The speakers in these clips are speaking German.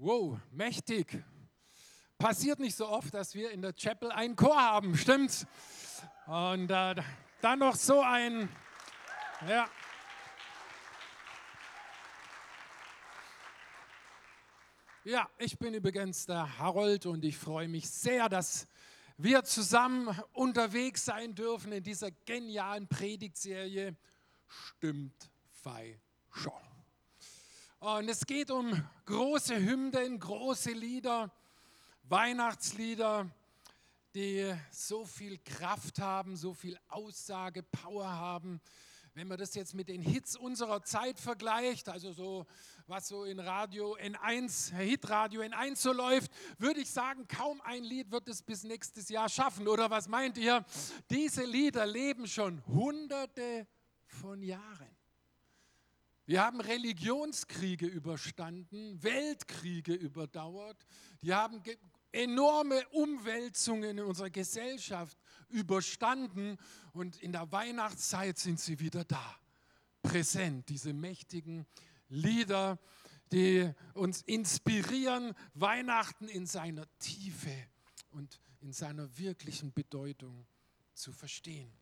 Wow, mächtig. Passiert nicht so oft, dass wir in der Chapel einen Chor haben, stimmt's? Und äh, dann noch so ein, ja. Ja, ich bin übrigens der Harold und ich freue mich sehr, dass wir zusammen unterwegs sein dürfen in dieser genialen Predigtserie Stimmt Fei schon. Und es geht um große Hymnen, große Lieder, Weihnachtslieder, die so viel Kraft haben, so viel Aussage, Power haben. Wenn man das jetzt mit den Hits unserer Zeit vergleicht, also so was so in Radio N1, Hitradio N1 so läuft, würde ich sagen, kaum ein Lied wird es bis nächstes Jahr schaffen. Oder was meint ihr? Diese Lieder leben schon hunderte von Jahren. Wir haben Religionskriege überstanden, Weltkriege überdauert. Die haben enorme Umwälzungen in unserer Gesellschaft überstanden und in der Weihnachtszeit sind sie wieder da, präsent, diese mächtigen Lieder, die uns inspirieren, Weihnachten in seiner Tiefe und in seiner wirklichen Bedeutung zu verstehen.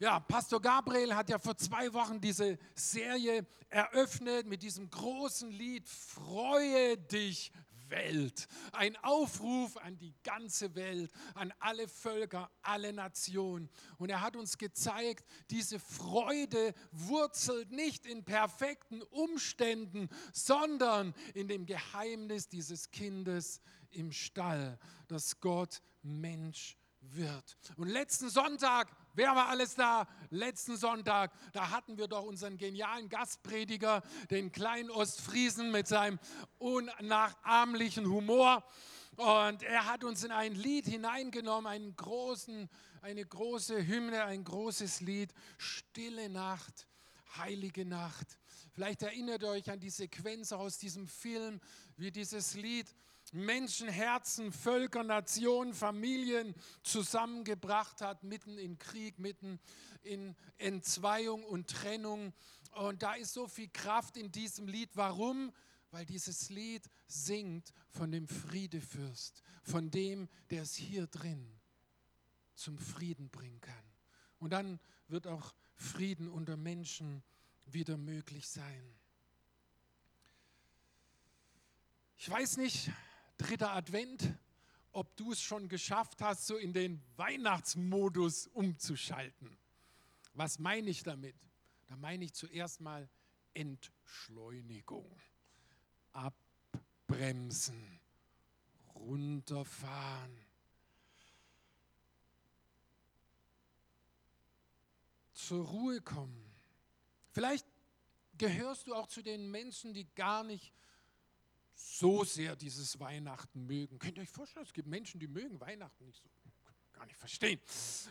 Ja, Pastor Gabriel hat ja vor zwei Wochen diese Serie eröffnet mit diesem großen Lied Freue dich Welt. Ein Aufruf an die ganze Welt, an alle Völker, alle Nationen. Und er hat uns gezeigt, diese Freude wurzelt nicht in perfekten Umständen, sondern in dem Geheimnis dieses Kindes im Stall, dass Gott Mensch wird. Und letzten Sonntag Wer war alles da? Letzten Sonntag, da hatten wir doch unseren genialen Gastprediger, den kleinen Ostfriesen mit seinem unnachahmlichen Humor. Und er hat uns in ein Lied hineingenommen, einen großen, eine große Hymne, ein großes Lied, Stille Nacht, heilige Nacht. Vielleicht erinnert ihr euch an die Sequenz aus diesem Film, wie dieses Lied Menschenherzen, Völker, Nationen, Familien zusammengebracht hat, mitten in Krieg, mitten in Entzweiung und Trennung. Und da ist so viel Kraft in diesem Lied. Warum? Weil dieses Lied singt von dem Friedefürst, von dem, der es hier drin zum Frieden bringen kann. Und dann wird auch Frieden unter Menschen wieder möglich sein. Ich weiß nicht, dritter Advent, ob du es schon geschafft hast, so in den Weihnachtsmodus umzuschalten. Was meine ich damit? Da meine ich zuerst mal Entschleunigung, abbremsen, runterfahren. Zur Ruhe kommen. Vielleicht gehörst du auch zu den Menschen, die gar nicht so sehr dieses Weihnachten mögen. Könnt ihr euch vorstellen, es gibt Menschen, die mögen Weihnachten nicht so, gar nicht verstehen.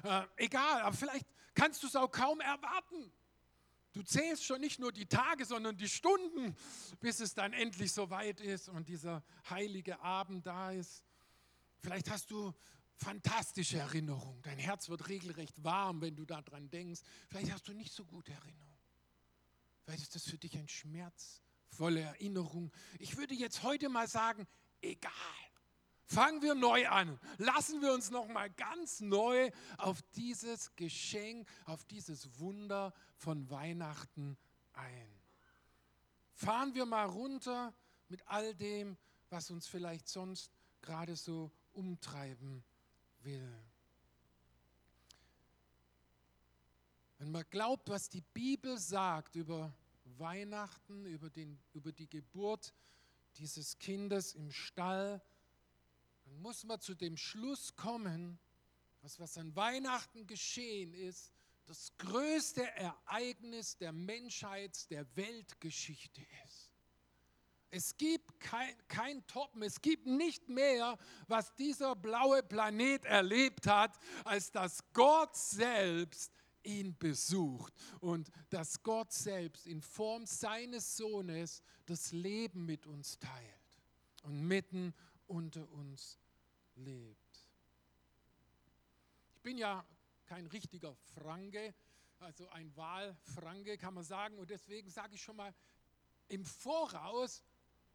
Äh, egal, aber vielleicht kannst du es auch kaum erwarten. Du zählst schon nicht nur die Tage, sondern die Stunden, bis es dann endlich so weit ist und dieser heilige Abend da ist. Vielleicht hast du fantastische Erinnerungen. Dein Herz wird regelrecht warm, wenn du daran denkst. Vielleicht hast du nicht so gute Erinnerungen. Vielleicht ist das für dich ein Schmerz volle Erinnerung. Ich würde jetzt heute mal sagen, egal. Fangen wir neu an. Lassen wir uns noch mal ganz neu auf dieses Geschenk, auf dieses Wunder von Weihnachten ein. Fahren wir mal runter mit all dem, was uns vielleicht sonst gerade so umtreiben will. Wenn man glaubt, was die Bibel sagt über Weihnachten, über, den, über die Geburt dieses Kindes im Stall, dann muss man zu dem Schluss kommen, dass was an Weihnachten geschehen ist, das größte Ereignis der Menschheits-, der Weltgeschichte ist. Es gibt kein, kein Toppen, es gibt nicht mehr, was dieser blaue Planet erlebt hat, als dass Gott selbst ihn besucht und dass Gott selbst in Form seines Sohnes das Leben mit uns teilt und mitten unter uns lebt. Ich bin ja kein richtiger Franke, also ein Wahlfranke kann man sagen und deswegen sage ich schon mal im Voraus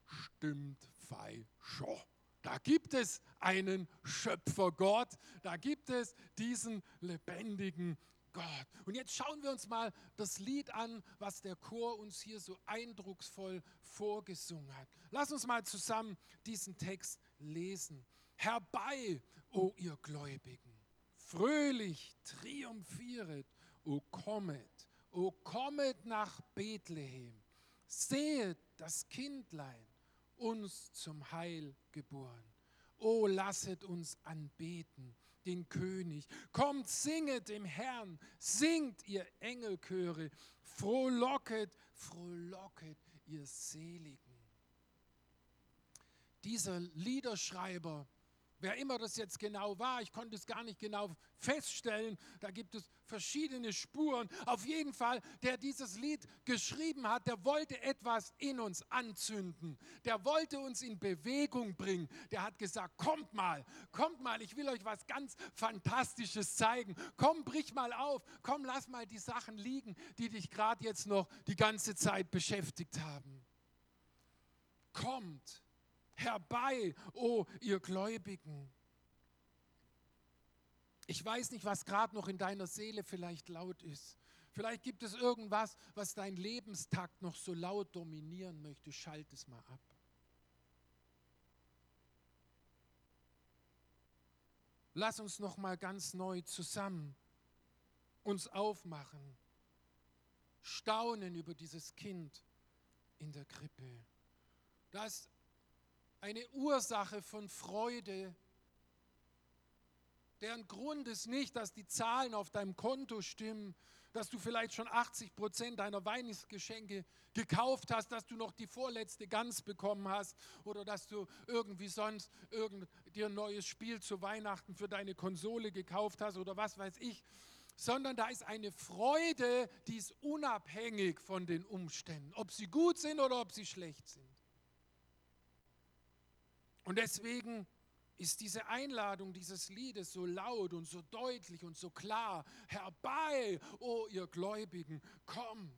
stimmt fei schon. Da gibt es einen Schöpfergott, da gibt es diesen lebendigen Gott. Und jetzt schauen wir uns mal das Lied an, was der Chor uns hier so eindrucksvoll vorgesungen hat. Lass uns mal zusammen diesen Text lesen. Herbei, o ihr Gläubigen, fröhlich triumphieret, o kommet, o kommet nach Bethlehem, sehet das Kindlein, uns zum Heil geboren. O lasset uns anbeten den König. Kommt, singet dem Herrn, singt ihr Engelchöre, frohlocket, frohlocket ihr Seligen. Dieser Liederschreiber Wer immer das jetzt genau war, ich konnte es gar nicht genau feststellen, da gibt es verschiedene Spuren. Auf jeden Fall, der dieses Lied geschrieben hat, der wollte etwas in uns anzünden. Der wollte uns in Bewegung bringen. Der hat gesagt, kommt mal, kommt mal, ich will euch was ganz Fantastisches zeigen. Komm, brich mal auf, komm, lass mal die Sachen liegen, die dich gerade jetzt noch die ganze Zeit beschäftigt haben. Kommt herbei, o oh, ihr Gläubigen. Ich weiß nicht, was gerade noch in deiner Seele vielleicht laut ist. Vielleicht gibt es irgendwas, was dein Lebenstakt noch so laut dominieren möchte. Schalt es mal ab. Lass uns noch mal ganz neu zusammen uns aufmachen, staunen über dieses Kind in der Krippe. Da ist eine Ursache von Freude, deren Grund ist nicht, dass die Zahlen auf deinem Konto stimmen, dass du vielleicht schon 80 Prozent deiner Weihnachtsgeschenke gekauft hast, dass du noch die vorletzte Gans bekommen hast oder dass du irgendwie sonst irgend, dir ein neues Spiel zu Weihnachten für deine Konsole gekauft hast oder was weiß ich, sondern da ist eine Freude, die ist unabhängig von den Umständen, ob sie gut sind oder ob sie schlecht sind. Und deswegen ist diese Einladung dieses Liedes so laut und so deutlich und so klar. Herbei, o oh ihr Gläubigen, kommt.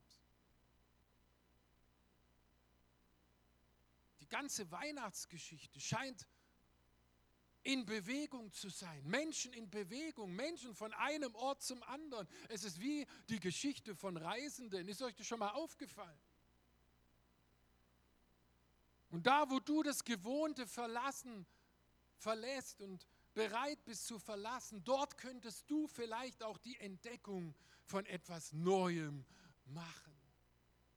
Die ganze Weihnachtsgeschichte scheint in Bewegung zu sein. Menschen in Bewegung, Menschen von einem Ort zum anderen. Es ist wie die Geschichte von Reisenden. Ist euch das schon mal aufgefallen? Und da, wo du das Gewohnte verlassen, verlässt und bereit bist zu verlassen, dort könntest du vielleicht auch die Entdeckung von etwas Neuem machen.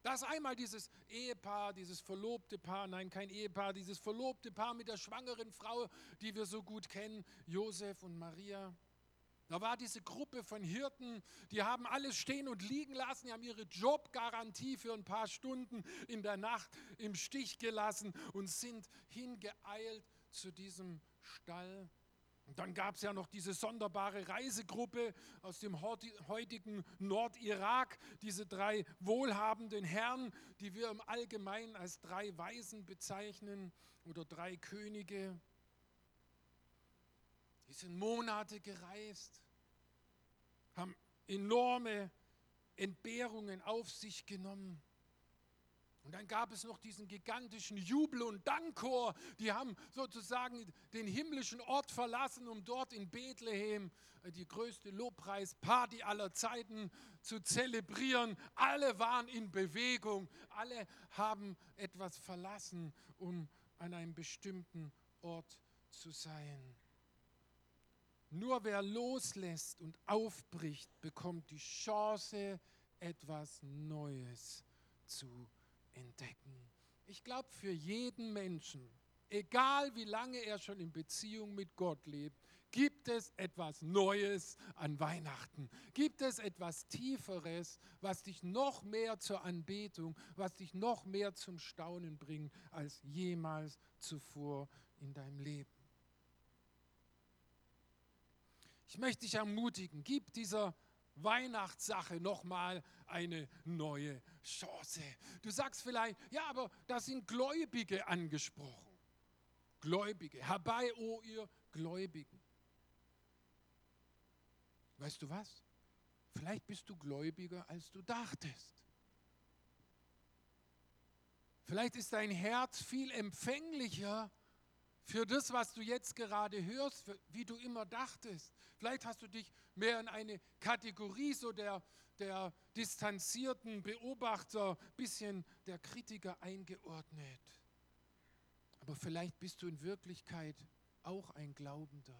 Das ist einmal dieses Ehepaar, dieses verlobte Paar, nein, kein Ehepaar, dieses verlobte Paar mit der schwangeren Frau, die wir so gut kennen, Josef und Maria. Da war diese Gruppe von Hirten, die haben alles stehen und liegen lassen, die haben ihre Jobgarantie für ein paar Stunden in der Nacht im Stich gelassen und sind hingeeilt zu diesem Stall. Und dann gab es ja noch diese sonderbare Reisegruppe aus dem heutigen Nordirak, diese drei wohlhabenden Herren, die wir im Allgemeinen als drei Weisen bezeichnen oder drei Könige. Die sind Monate gereist, haben enorme Entbehrungen auf sich genommen. Und dann gab es noch diesen gigantischen Jubel- und Dankchor. Die haben sozusagen den himmlischen Ort verlassen, um dort in Bethlehem äh, die größte Lobpreisparty aller Zeiten zu zelebrieren. Alle waren in Bewegung. Alle haben etwas verlassen, um an einem bestimmten Ort zu sein. Nur wer loslässt und aufbricht, bekommt die Chance, etwas Neues zu entdecken. Ich glaube, für jeden Menschen, egal wie lange er schon in Beziehung mit Gott lebt, gibt es etwas Neues an Weihnachten. Gibt es etwas Tieferes, was dich noch mehr zur Anbetung, was dich noch mehr zum Staunen bringt als jemals zuvor in deinem Leben. Ich möchte dich ermutigen, gib dieser Weihnachtssache nochmal eine neue Chance. Du sagst vielleicht, ja, aber da sind Gläubige angesprochen. Gläubige, herbei, o oh ihr Gläubigen. Weißt du was? Vielleicht bist du gläubiger, als du dachtest. Vielleicht ist dein Herz viel empfänglicher für das, was du jetzt gerade hörst, wie du immer dachtest. Vielleicht hast du dich mehr in eine Kategorie so der, der distanzierten Beobachter, bisschen der Kritiker eingeordnet. Aber vielleicht bist du in Wirklichkeit auch ein Glaubender,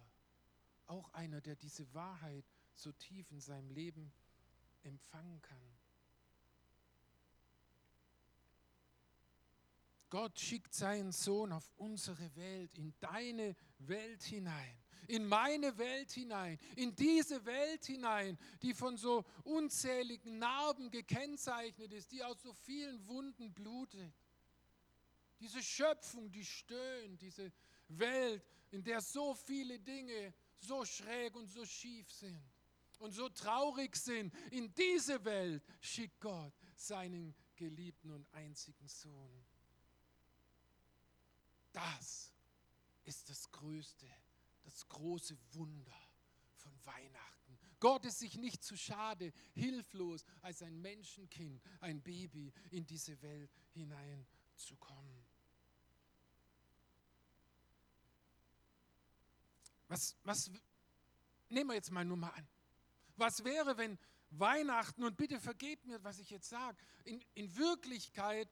auch einer, der diese Wahrheit so tief in seinem Leben empfangen kann. Gott schickt seinen Sohn auf unsere Welt, in deine Welt hinein, in meine Welt hinein, in diese Welt hinein, die von so unzähligen Narben gekennzeichnet ist, die aus so vielen Wunden blutet. Diese Schöpfung, die stöhnt, diese Welt, in der so viele Dinge so schräg und so schief sind und so traurig sind, in diese Welt schickt Gott seinen geliebten und einzigen Sohn. Das ist das Größte, das große Wunder von Weihnachten. Gott ist sich nicht zu schade, hilflos als ein Menschenkind, ein Baby in diese Welt hineinzukommen. Was, was nehmen wir jetzt mal nur mal an? Was wäre, wenn Weihnachten, und bitte vergebt mir, was ich jetzt sage, in, in Wirklichkeit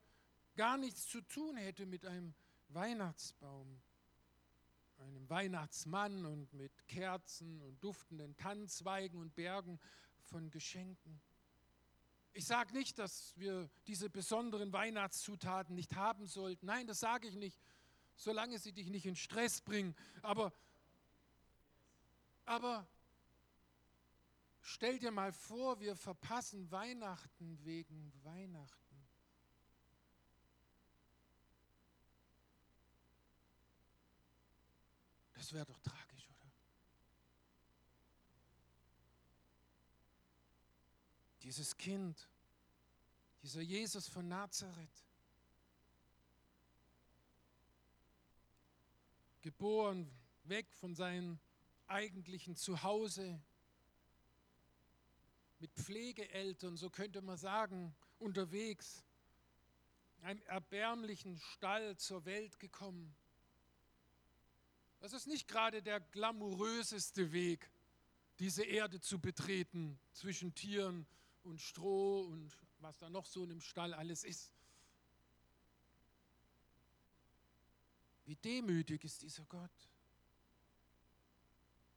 gar nichts zu tun hätte mit einem Weihnachtsbaum, einem Weihnachtsmann und mit Kerzen und duftenden Tannenzweigen und Bergen von Geschenken. Ich sage nicht, dass wir diese besonderen Weihnachtszutaten nicht haben sollten. Nein, das sage ich nicht, solange sie dich nicht in Stress bringen. Aber, aber stell dir mal vor, wir verpassen Weihnachten wegen Weihnachten. Das wäre doch tragisch, oder? Dieses Kind, dieser Jesus von Nazareth, geboren weg von seinem eigentlichen Zuhause, mit Pflegeeltern, so könnte man sagen, unterwegs, einem erbärmlichen Stall zur Welt gekommen das ist nicht gerade der glamouröseste Weg, diese Erde zu betreten, zwischen Tieren und Stroh und was da noch so in dem Stall alles ist. Wie demütig ist dieser Gott.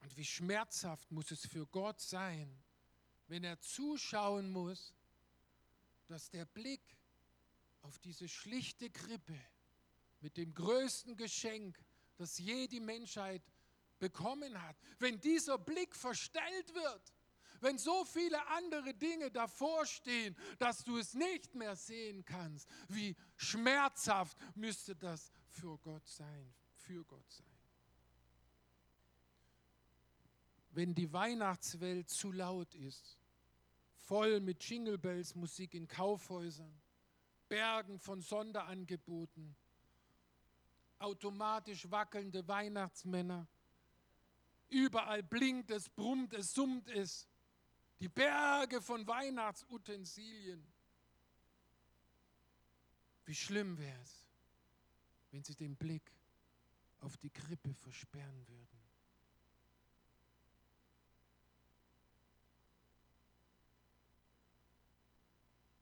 Und wie schmerzhaft muss es für Gott sein, wenn er zuschauen muss, dass der Blick auf diese schlichte Krippe mit dem größten Geschenk das je die Menschheit bekommen hat, wenn dieser Blick verstellt wird, wenn so viele andere Dinge davor stehen, dass du es nicht mehr sehen kannst, wie schmerzhaft müsste das für Gott sein, für Gott sein. Wenn die Weihnachtswelt zu laut ist, voll mit Jingle Bells Musik in Kaufhäusern, Bergen von Sonderangeboten, automatisch wackelnde Weihnachtsmänner. Überall blinkt es, brummt es, summt es. Die Berge von Weihnachtsutensilien. Wie schlimm wäre es, wenn sie den Blick auf die Krippe versperren würden.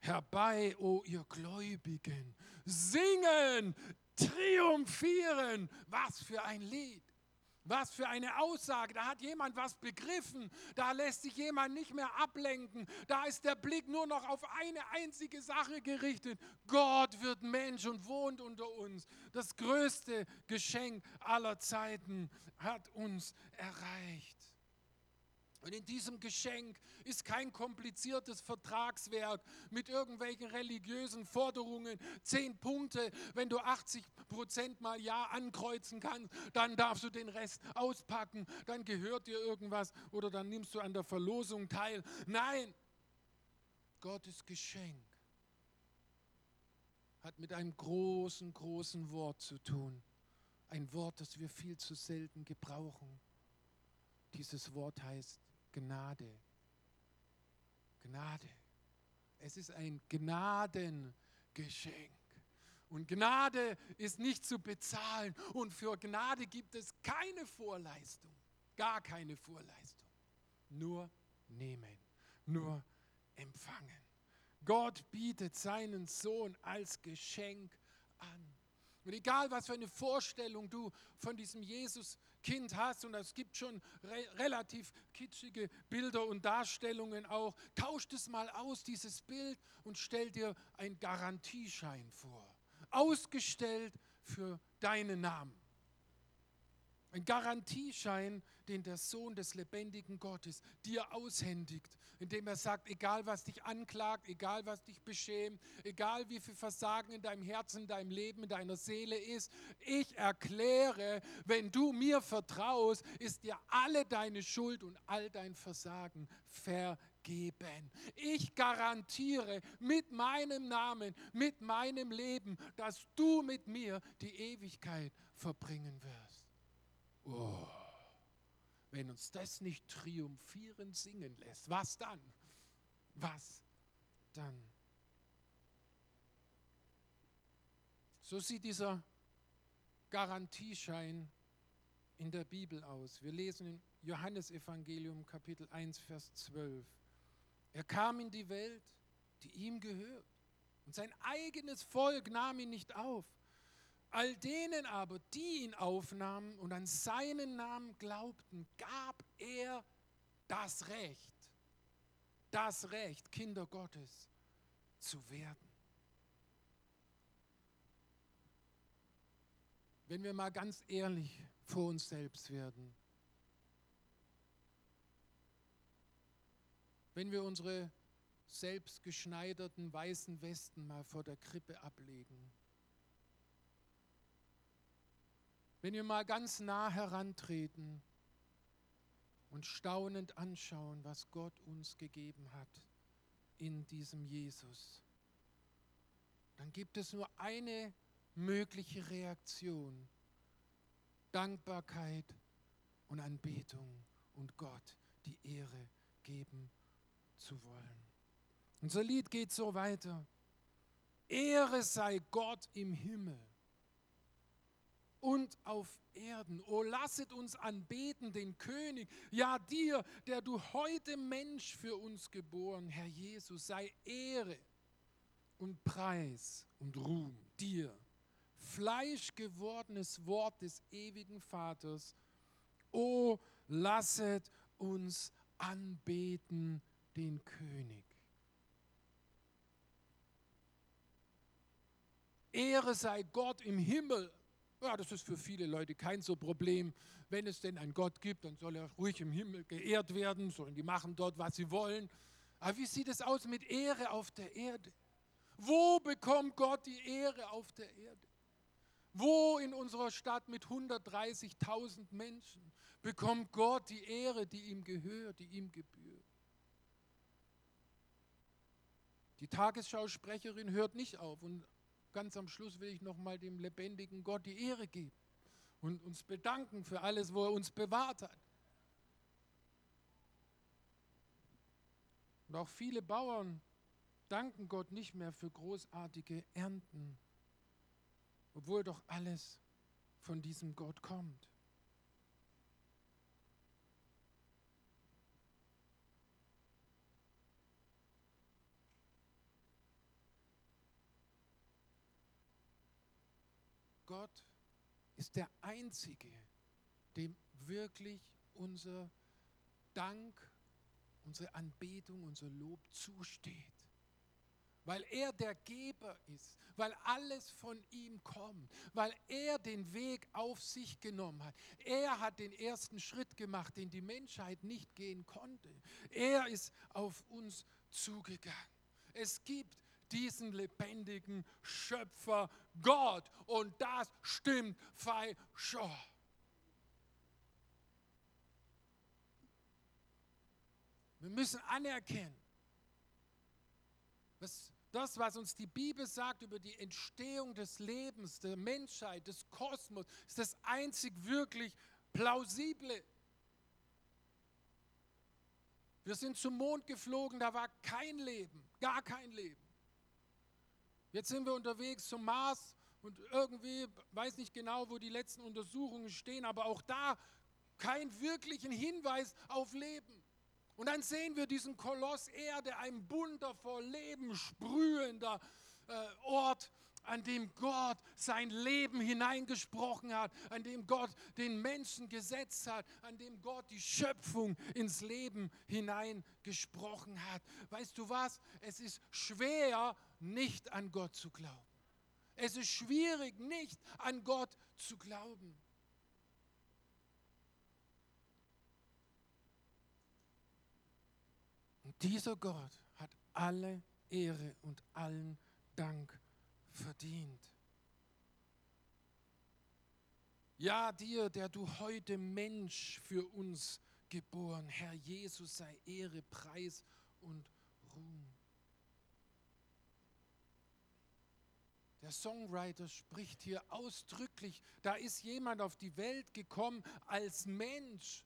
Herbei, o oh ihr Gläubigen, singen, triumphieren. Was für ein Lied. Was für eine Aussage. Da hat jemand was begriffen. Da lässt sich jemand nicht mehr ablenken. Da ist der Blick nur noch auf eine einzige Sache gerichtet. Gott wird Mensch und wohnt unter uns. Das größte Geschenk aller Zeiten hat uns erreicht. Und in diesem Geschenk ist kein kompliziertes Vertragswerk mit irgendwelchen religiösen Forderungen. Zehn Punkte, wenn du 80 Prozent mal Ja ankreuzen kannst, dann darfst du den Rest auspacken, dann gehört dir irgendwas oder dann nimmst du an der Verlosung teil. Nein, Gottes Geschenk hat mit einem großen, großen Wort zu tun. Ein Wort, das wir viel zu selten gebrauchen. Dieses Wort heißt Gnade. Gnade. Es ist ein Gnadengeschenk. Und Gnade ist nicht zu bezahlen. Und für Gnade gibt es keine Vorleistung. Gar keine Vorleistung. Nur nehmen. Nur empfangen. Gott bietet seinen Sohn als Geschenk an. Und egal, was für eine Vorstellung du von diesem Jesus-Kind hast, und es gibt schon re relativ kitschige Bilder und Darstellungen auch, tauscht es mal aus, dieses Bild, und stell dir einen Garantieschein vor. Ausgestellt für deinen Namen. Ein Garantieschein, den der Sohn des lebendigen Gottes dir aushändigt, indem er sagt, egal was dich anklagt, egal was dich beschämt, egal wie viel Versagen in deinem Herzen, in deinem Leben, in deiner Seele ist, ich erkläre, wenn du mir vertraust, ist dir alle deine Schuld und all dein Versagen vergeben. Ich garantiere mit meinem Namen, mit meinem Leben, dass du mit mir die Ewigkeit verbringen wirst. Oh, wenn uns das nicht triumphierend singen lässt, was dann? Was dann? So sieht dieser Garantieschein in der Bibel aus. Wir lesen in Johannesevangelium Kapitel 1, Vers 12. Er kam in die Welt, die ihm gehört. Und sein eigenes Volk nahm ihn nicht auf. All denen aber, die ihn aufnahmen und an seinen Namen glaubten, gab er das Recht, das Recht, Kinder Gottes zu werden. Wenn wir mal ganz ehrlich vor uns selbst werden, wenn wir unsere selbstgeschneiderten weißen Westen mal vor der Krippe ablegen, Wenn wir mal ganz nah herantreten und staunend anschauen, was Gott uns gegeben hat in diesem Jesus, dann gibt es nur eine mögliche Reaktion. Dankbarkeit und Anbetung und Gott die Ehre geben zu wollen. Unser Lied geht so weiter. Ehre sei Gott im Himmel und auf Erden. O lasset uns anbeten den König, ja dir, der du heute Mensch für uns geboren, Herr Jesus, sei Ehre und Preis und Ruhm dir, fleischgewordenes Wort des ewigen Vaters. O lasset uns anbeten den König. Ehre sei Gott im Himmel ja, das ist für viele Leute kein so Problem. Wenn es denn einen Gott gibt, dann soll er ruhig im Himmel geehrt werden, sollen die machen dort, was sie wollen. Aber wie sieht es aus mit Ehre auf der Erde? Wo bekommt Gott die Ehre auf der Erde? Wo in unserer Stadt mit 130.000 Menschen bekommt Gott die Ehre, die ihm gehört, die ihm gebührt? Die Tagesschausprecherin hört nicht auf und ganz am Schluss will ich nochmal dem lebendigen Gott die Ehre geben und uns bedanken für alles, wo er uns bewahrt hat. Und auch viele Bauern danken Gott nicht mehr für großartige Ernten, obwohl doch alles von diesem Gott kommt. Gott ist der Einzige, dem wirklich unser Dank, unsere Anbetung, unser Lob zusteht. Weil er der Geber ist, weil alles von ihm kommt, weil er den Weg auf sich genommen hat. Er hat den ersten Schritt gemacht, den die Menschheit nicht gehen konnte. Er ist auf uns zugegangen. Es gibt diesen lebendigen Schöpfer Gott. Und das stimmt fei schon. Wir müssen anerkennen, was, das, was uns die Bibel sagt über die Entstehung des Lebens, der Menschheit, des Kosmos, ist das einzig wirklich plausible. Wir sind zum Mond geflogen, da war kein Leben, gar kein Leben. Jetzt sind wir unterwegs zum Mars und irgendwie weiß nicht genau, wo die letzten Untersuchungen stehen, aber auch da keinen wirklichen Hinweis auf Leben. Und dann sehen wir diesen Koloss Erde, ein bunter, vor Leben sprühender äh, Ort, an dem Gott sein Leben hineingesprochen hat, an dem Gott den Menschen gesetzt hat, an dem Gott die Schöpfung ins Leben hineingesprochen hat. Weißt du was? Es ist schwer, nicht an Gott zu glauben. Es ist schwierig, nicht an Gott zu glauben. Und dieser Gott hat alle Ehre und allen Dank verdient. Ja, dir, der du heute Mensch für uns geboren, Herr Jesus sei Ehre, Preis und Ruhm. Der Songwriter spricht hier ausdrücklich, da ist jemand auf die Welt gekommen als Mensch.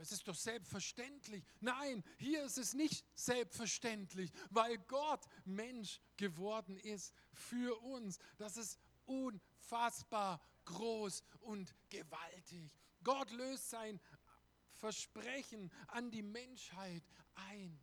Es ist doch selbstverständlich. Nein, hier ist es nicht selbstverständlich, weil Gott Mensch geworden ist für uns. Das ist unfassbar groß und gewaltig. Gott löst sein Versprechen an die Menschheit ein.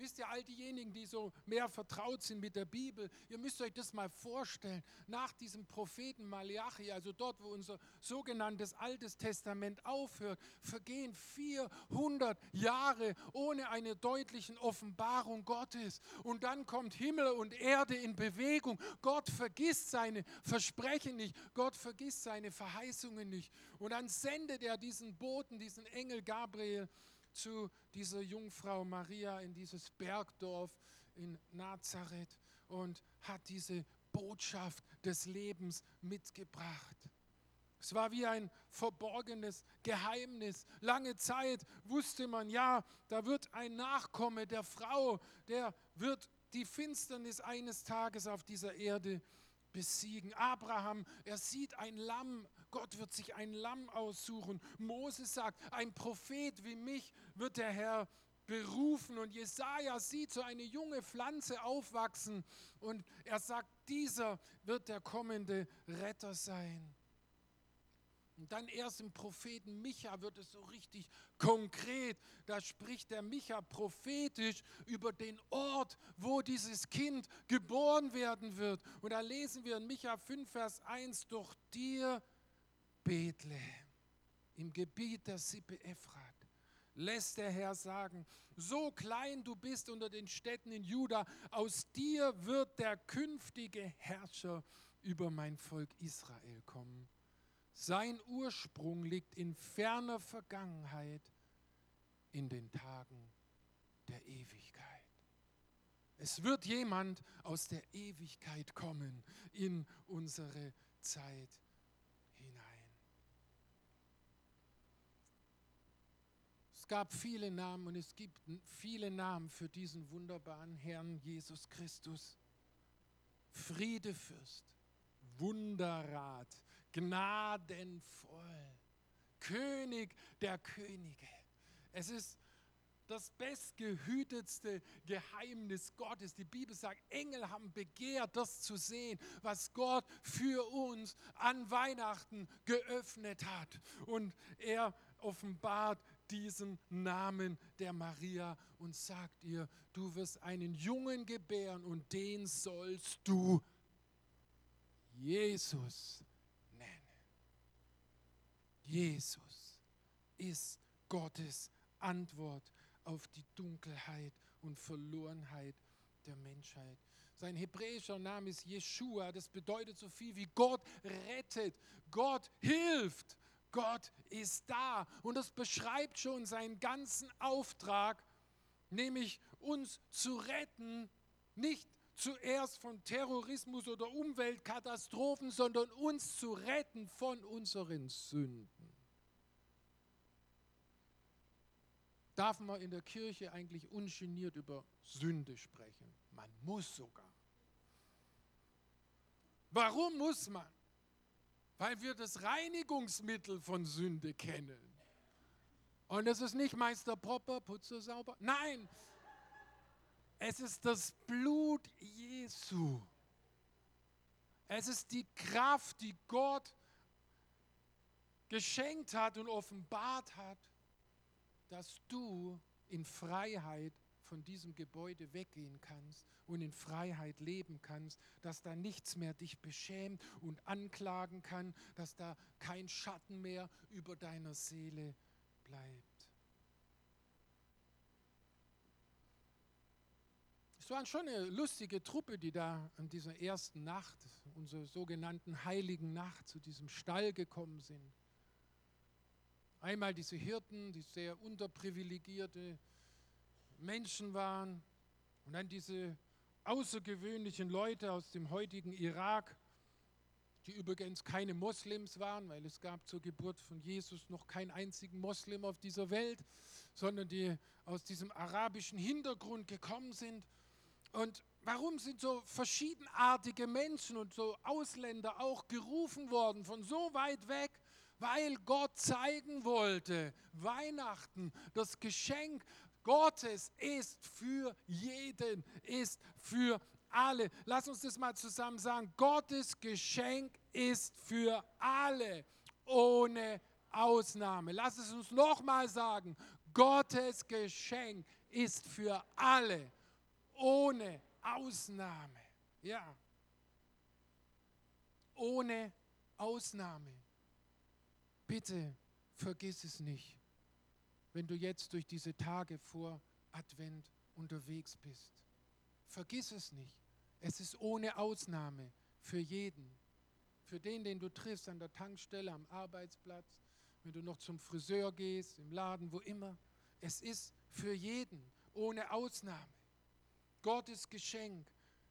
Wisst ihr, all diejenigen, die so mehr vertraut sind mit der Bibel, ihr müsst euch das mal vorstellen. Nach diesem Propheten Malachi, also dort, wo unser sogenanntes Altes Testament aufhört, vergehen 400 Jahre ohne eine deutlichen Offenbarung Gottes. Und dann kommt Himmel und Erde in Bewegung. Gott vergisst seine Versprechen nicht. Gott vergisst seine Verheißungen nicht. Und dann sendet er diesen Boten, diesen Engel Gabriel, zu dieser Jungfrau Maria in dieses Bergdorf in Nazareth und hat diese Botschaft des Lebens mitgebracht. Es war wie ein verborgenes Geheimnis. Lange Zeit wusste man, ja, da wird ein Nachkomme der Frau, der wird die Finsternis eines Tages auf dieser Erde besiegen. Abraham, er sieht ein Lamm Gott wird sich ein Lamm aussuchen. Moses sagt, ein Prophet wie mich wird der Herr berufen. Und Jesaja sieht so eine junge Pflanze aufwachsen und er sagt, dieser wird der kommende Retter sein. Und dann erst im Propheten Micha wird es so richtig konkret. Da spricht der Micha prophetisch über den Ort, wo dieses Kind geboren werden wird. Und da lesen wir in Micha 5, Vers 1, durch dir Bethlehem, im Gebiet der Sippe Ephrat, lässt der Herr sagen, so klein du bist unter den Städten in Juda, aus dir wird der künftige Herrscher über mein Volk Israel kommen. Sein Ursprung liegt in ferner Vergangenheit, in den Tagen der Ewigkeit. Es wird jemand aus der Ewigkeit kommen in unsere Zeit gab viele Namen und es gibt viele Namen für diesen wunderbaren Herrn Jesus Christus. Friedefürst, Wunderrat, gnadenvoll, König der Könige. Es ist das bestgehütetste Geheimnis Gottes. Die Bibel sagt, Engel haben begehrt, das zu sehen, was Gott für uns an Weihnachten geöffnet hat. Und er offenbart diesen Namen der Maria und sagt ihr, du wirst einen Jungen gebären und den sollst du Jesus nennen. Jesus ist Gottes Antwort auf die Dunkelheit und Verlorenheit der Menschheit. Sein hebräischer Name ist Jeshua, das bedeutet so viel wie Gott rettet, Gott hilft. Gott ist da. Und das beschreibt schon seinen ganzen Auftrag, nämlich uns zu retten, nicht zuerst von Terrorismus oder Umweltkatastrophen, sondern uns zu retten von unseren Sünden. Darf man in der Kirche eigentlich ungeniert über Sünde sprechen? Man muss sogar. Warum muss man? Weil wir das Reinigungsmittel von Sünde kennen. Und es ist nicht Meister Popper, putze sauber. Nein, es ist das Blut Jesu. Es ist die Kraft, die Gott geschenkt hat und offenbart hat, dass du in Freiheit von diesem Gebäude weggehen kannst und in Freiheit leben kannst, dass da nichts mehr dich beschämt und anklagen kann, dass da kein Schatten mehr über deiner Seele bleibt. Es war schon eine lustige Truppe, die da an dieser ersten Nacht, unserer sogenannten heiligen Nacht, zu diesem Stall gekommen sind. Einmal diese Hirten, die sehr unterprivilegierte Menschen waren und dann diese außergewöhnlichen Leute aus dem heutigen Irak, die übrigens keine Moslems waren, weil es gab zur Geburt von Jesus noch keinen einzigen Moslem auf dieser Welt, sondern die aus diesem arabischen Hintergrund gekommen sind. Und warum sind so verschiedenartige Menschen und so Ausländer auch gerufen worden von so weit weg? Weil Gott zeigen wollte, Weihnachten, das Geschenk Gottes ist für jeden, ist für alle. Lass uns das mal zusammen sagen. Gottes Geschenk ist für alle, ohne Ausnahme. Lass es uns nochmal sagen. Gottes Geschenk ist für alle, ohne Ausnahme. Ja. Ohne Ausnahme. Bitte vergiss es nicht wenn du jetzt durch diese Tage vor Advent unterwegs bist. Vergiss es nicht. Es ist ohne Ausnahme für jeden. Für den, den du triffst an der Tankstelle, am Arbeitsplatz, wenn du noch zum Friseur gehst, im Laden, wo immer. Es ist für jeden, ohne Ausnahme. Gottes Geschenk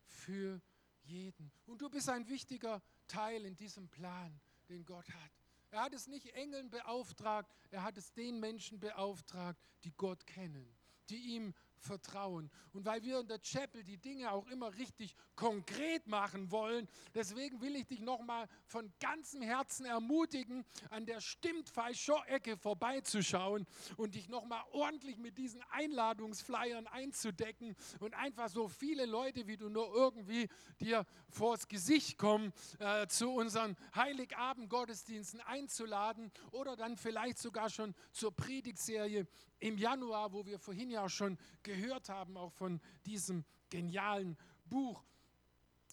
für jeden. Und du bist ein wichtiger Teil in diesem Plan, den Gott hat. Er hat es nicht Engeln beauftragt, er hat es den Menschen beauftragt, die Gott kennen, die ihm vertrauen. Und weil wir in der Chapel die Dinge auch immer richtig konkret machen wollen, deswegen will ich dich nochmal von ganzem Herzen ermutigen, an der Stimmtfei-Show-Ecke vorbeizuschauen und dich nochmal ordentlich mit diesen Einladungsflyern einzudecken und einfach so viele Leute, wie du nur irgendwie dir vors Gesicht kommen, äh, zu unseren Heiligabend-Gottesdiensten einzuladen oder dann vielleicht sogar schon zur Predigtserie im Januar, wo wir vorhin ja schon gehört haben, auch von diesem genialen Buch.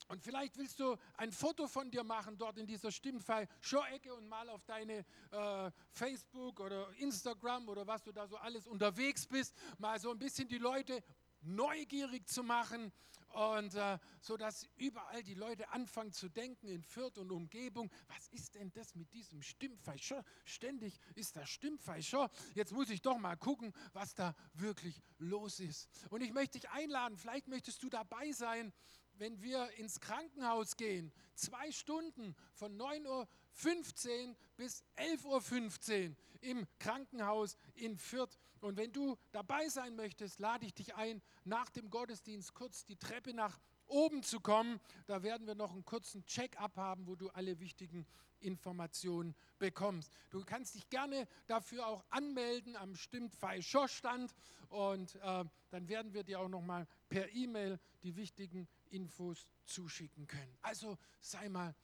Und vielleicht willst du ein Foto von dir machen dort in dieser Stimmfall, Show-Ecke und mal auf deine äh, Facebook oder Instagram oder was du da so alles unterwegs bist, mal so ein bisschen die Leute neugierig zu machen und äh, so dass überall die Leute anfangen zu denken in Fürth und Umgebung, was ist denn das mit diesem Stimmfeischer? Ständig ist das Stimmfeischer. Jetzt muss ich doch mal gucken, was da wirklich los ist. Und ich möchte dich einladen, vielleicht möchtest du dabei sein, wenn wir ins Krankenhaus gehen. Zwei Stunden von 9.15 Uhr bis 11.15 Uhr im Krankenhaus in Fürth. Und wenn du dabei sein möchtest, lade ich dich ein, nach dem Gottesdienst kurz die Treppe nach oben zu kommen. Da werden wir noch einen kurzen Check-up haben, wo du alle wichtigen Informationen bekommst. Du kannst dich gerne dafür auch anmelden am Stimmfei Stand und äh, dann werden wir dir auch noch mal per E-Mail die wichtigen Infos zuschicken können. Also sei mal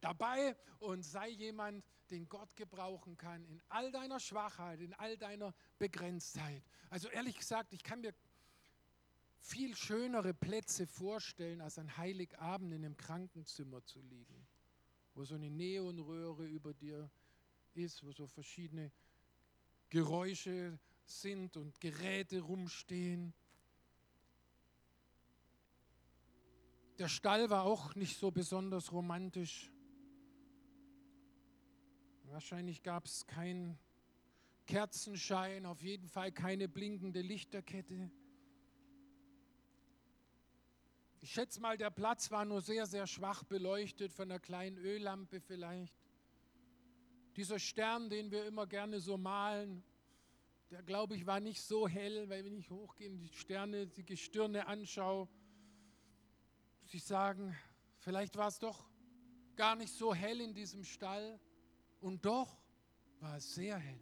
dabei und sei jemand, den Gott gebrauchen kann in all deiner Schwachheit, in all deiner Begrenztheit. Also ehrlich gesagt, ich kann mir viel schönere Plätze vorstellen, als an Heiligabend in einem Krankenzimmer zu liegen, wo so eine Neonröhre über dir ist, wo so verschiedene Geräusche sind und Geräte rumstehen. Der Stall war auch nicht so besonders romantisch. Wahrscheinlich gab es keinen Kerzenschein, auf jeden Fall keine blinkende Lichterkette. Ich schätze mal, der Platz war nur sehr, sehr schwach beleuchtet von einer kleinen Öllampe vielleicht. Dieser Stern, den wir immer gerne so malen, der glaube ich war nicht so hell, weil wenn ich hochgehe die Sterne, die Gestirne anschaue, muss ich sagen, vielleicht war es doch gar nicht so hell in diesem Stall. Und doch war es sehr hell.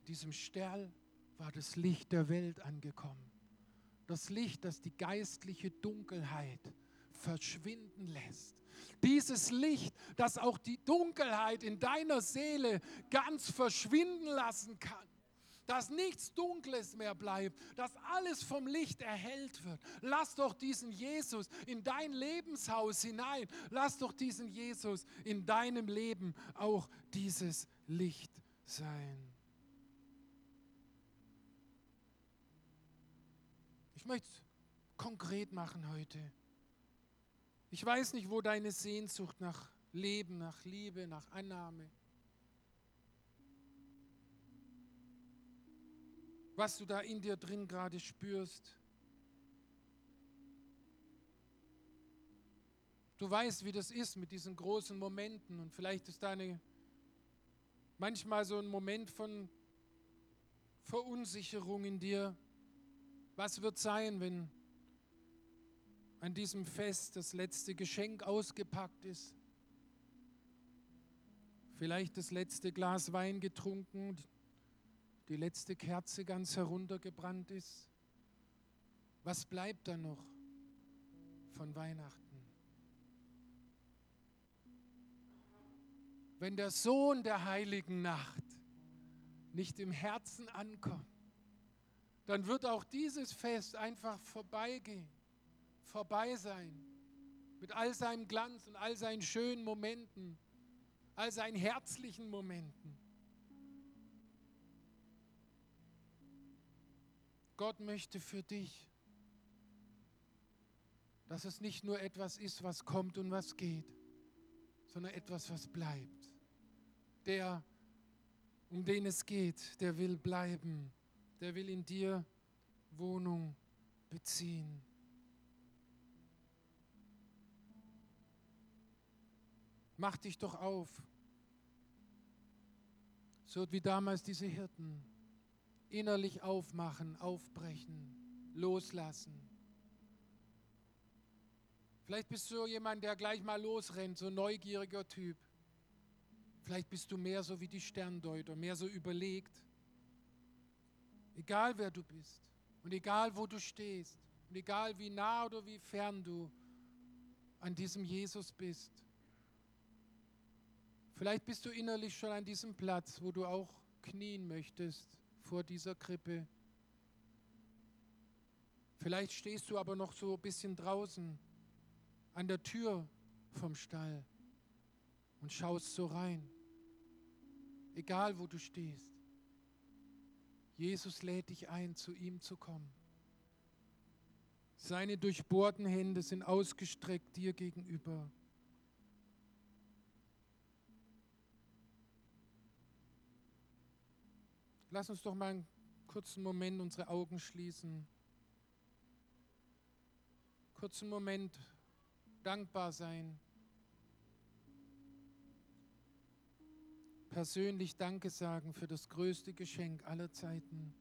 In diesem Stern war das Licht der Welt angekommen. Das Licht, das die geistliche Dunkelheit verschwinden lässt. Dieses Licht, das auch die Dunkelheit in deiner Seele ganz verschwinden lassen kann dass nichts Dunkles mehr bleibt, dass alles vom Licht erhellt wird. Lass doch diesen Jesus in dein Lebenshaus hinein. Lass doch diesen Jesus in deinem Leben auch dieses Licht sein. Ich möchte es konkret machen heute. Ich weiß nicht, wo deine Sehnsucht nach Leben, nach Liebe, nach Annahme was du da in dir drin gerade spürst. Du weißt, wie das ist mit diesen großen Momenten und vielleicht ist da manchmal so ein Moment von Verunsicherung in dir. Was wird sein, wenn an diesem Fest das letzte Geschenk ausgepackt ist? Vielleicht das letzte Glas Wein getrunken, die letzte Kerze ganz heruntergebrannt ist, was bleibt da noch von Weihnachten? Wenn der Sohn der heiligen Nacht nicht im Herzen ankommt, dann wird auch dieses Fest einfach vorbeigehen, vorbei sein, mit all seinem Glanz und all seinen schönen Momenten, all seinen herzlichen Momenten. Gott möchte für dich, dass es nicht nur etwas ist, was kommt und was geht, sondern etwas, was bleibt. Der, um den es geht, der will bleiben, der will in dir Wohnung beziehen. Mach dich doch auf, so wie damals diese Hirten innerlich aufmachen, aufbrechen, loslassen. Vielleicht bist du jemand, der gleich mal losrennt, so ein neugieriger Typ. Vielleicht bist du mehr so wie die Sterndeuter, mehr so überlegt. Egal wer du bist und egal wo du stehst und egal wie nah oder wie fern du an diesem Jesus bist. Vielleicht bist du innerlich schon an diesem Platz, wo du auch knien möchtest vor dieser Krippe. Vielleicht stehst du aber noch so ein bisschen draußen an der Tür vom Stall und schaust so rein. Egal wo du stehst. Jesus lädt dich ein, zu ihm zu kommen. Seine durchbohrten Hände sind ausgestreckt dir gegenüber. Lass uns doch mal einen kurzen Moment unsere Augen schließen. Kurzen Moment dankbar sein. Persönlich Danke sagen für das größte Geschenk aller Zeiten.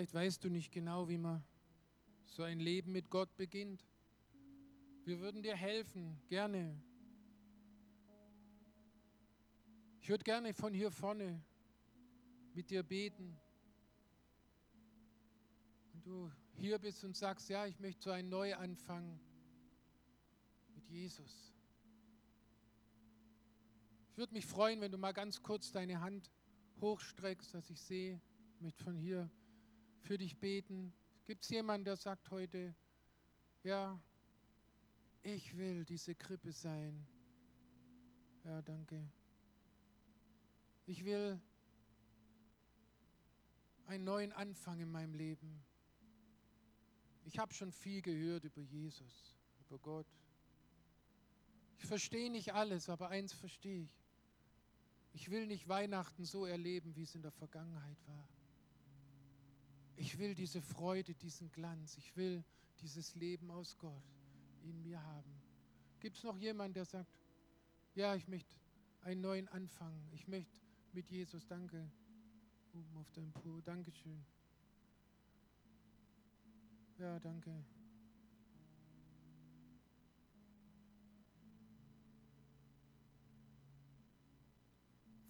Vielleicht weißt du nicht genau, wie man so ein Leben mit Gott beginnt. Wir würden dir helfen, gerne. Ich würde gerne von hier vorne mit dir beten. Wenn du hier bist und sagst, ja, ich möchte so einen Neuanfang mit Jesus. Ich würde mich freuen, wenn du mal ganz kurz deine Hand hochstreckst, dass ich sehe. Möchte von hier für dich beten. Gibt es jemanden, der sagt heute, ja, ich will diese Krippe sein. Ja, danke. Ich will einen neuen Anfang in meinem Leben. Ich habe schon viel gehört über Jesus, über Gott. Ich verstehe nicht alles, aber eins verstehe ich. Ich will nicht Weihnachten so erleben, wie es in der Vergangenheit war. Ich will diese Freude, diesen Glanz. Ich will dieses Leben aus Gott in mir haben. Gibt es noch jemanden, der sagt, ja, ich möchte einen neuen Anfang. Ich möchte mit Jesus, danke. Oben auf deinem Po. Dankeschön. Ja, danke.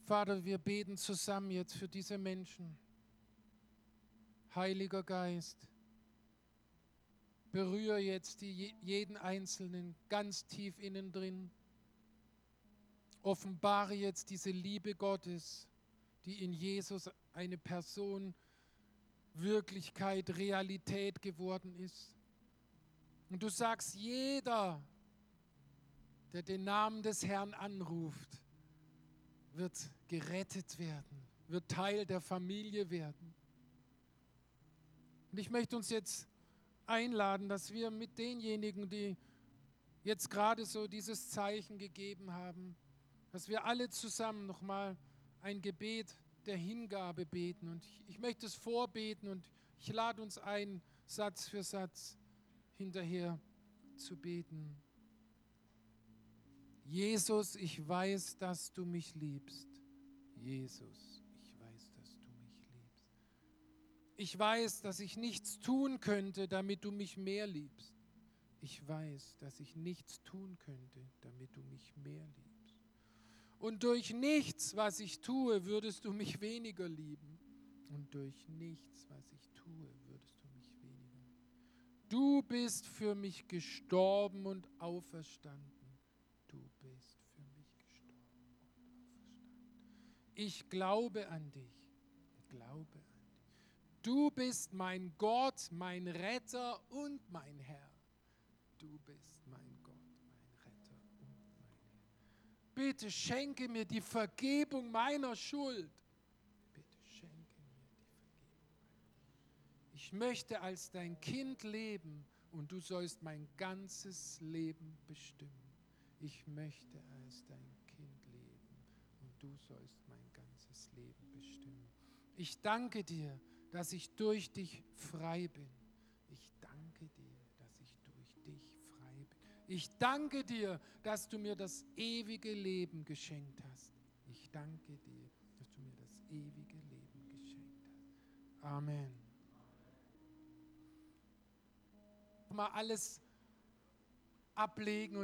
Vater, wir beten zusammen jetzt für diese Menschen. Heiliger Geist, berühre jetzt die, jeden Einzelnen ganz tief innen drin. Offenbare jetzt diese Liebe Gottes, die in Jesus eine Person, Wirklichkeit, Realität geworden ist. Und du sagst, jeder, der den Namen des Herrn anruft, wird gerettet werden, wird Teil der Familie werden. Und ich möchte uns jetzt einladen, dass wir mit denjenigen, die jetzt gerade so dieses Zeichen gegeben haben, dass wir alle zusammen nochmal ein Gebet der Hingabe beten. Und ich, ich möchte es vorbeten und ich lade uns ein, Satz für Satz hinterher zu beten. Jesus, ich weiß, dass du mich liebst. Jesus, Ich weiß, dass ich nichts tun könnte, damit du mich mehr liebst. Ich weiß, dass ich nichts tun könnte, damit du mich mehr liebst. Und durch nichts, was ich tue, würdest du mich weniger lieben. Und durch nichts, was ich tue, würdest du mich weniger lieben. Du bist für mich gestorben und auferstanden. ich glaube an dich. Glaube an dich. Du bist mein Gott, mein Retter und mein Herr. Du bist mein Gott, mein Retter und mein Herr. Bitte schenke mir die Vergebung meiner Schuld. Bitte schenke mir die Vergebung. Ich möchte als dein Kind leben und du sollst mein ganzes Leben bestimmen. Ich möchte als dein Kind leben und du sollst Leben bestimmen. Ich danke dir, dass ich durch dich frei bin. Ich danke dir, dass ich durch dich frei bin. Ich danke dir, dass du mir das ewige Leben geschenkt hast. Ich danke dir, dass du mir das ewige Leben geschenkt hast. Amen. Mal alles ablegen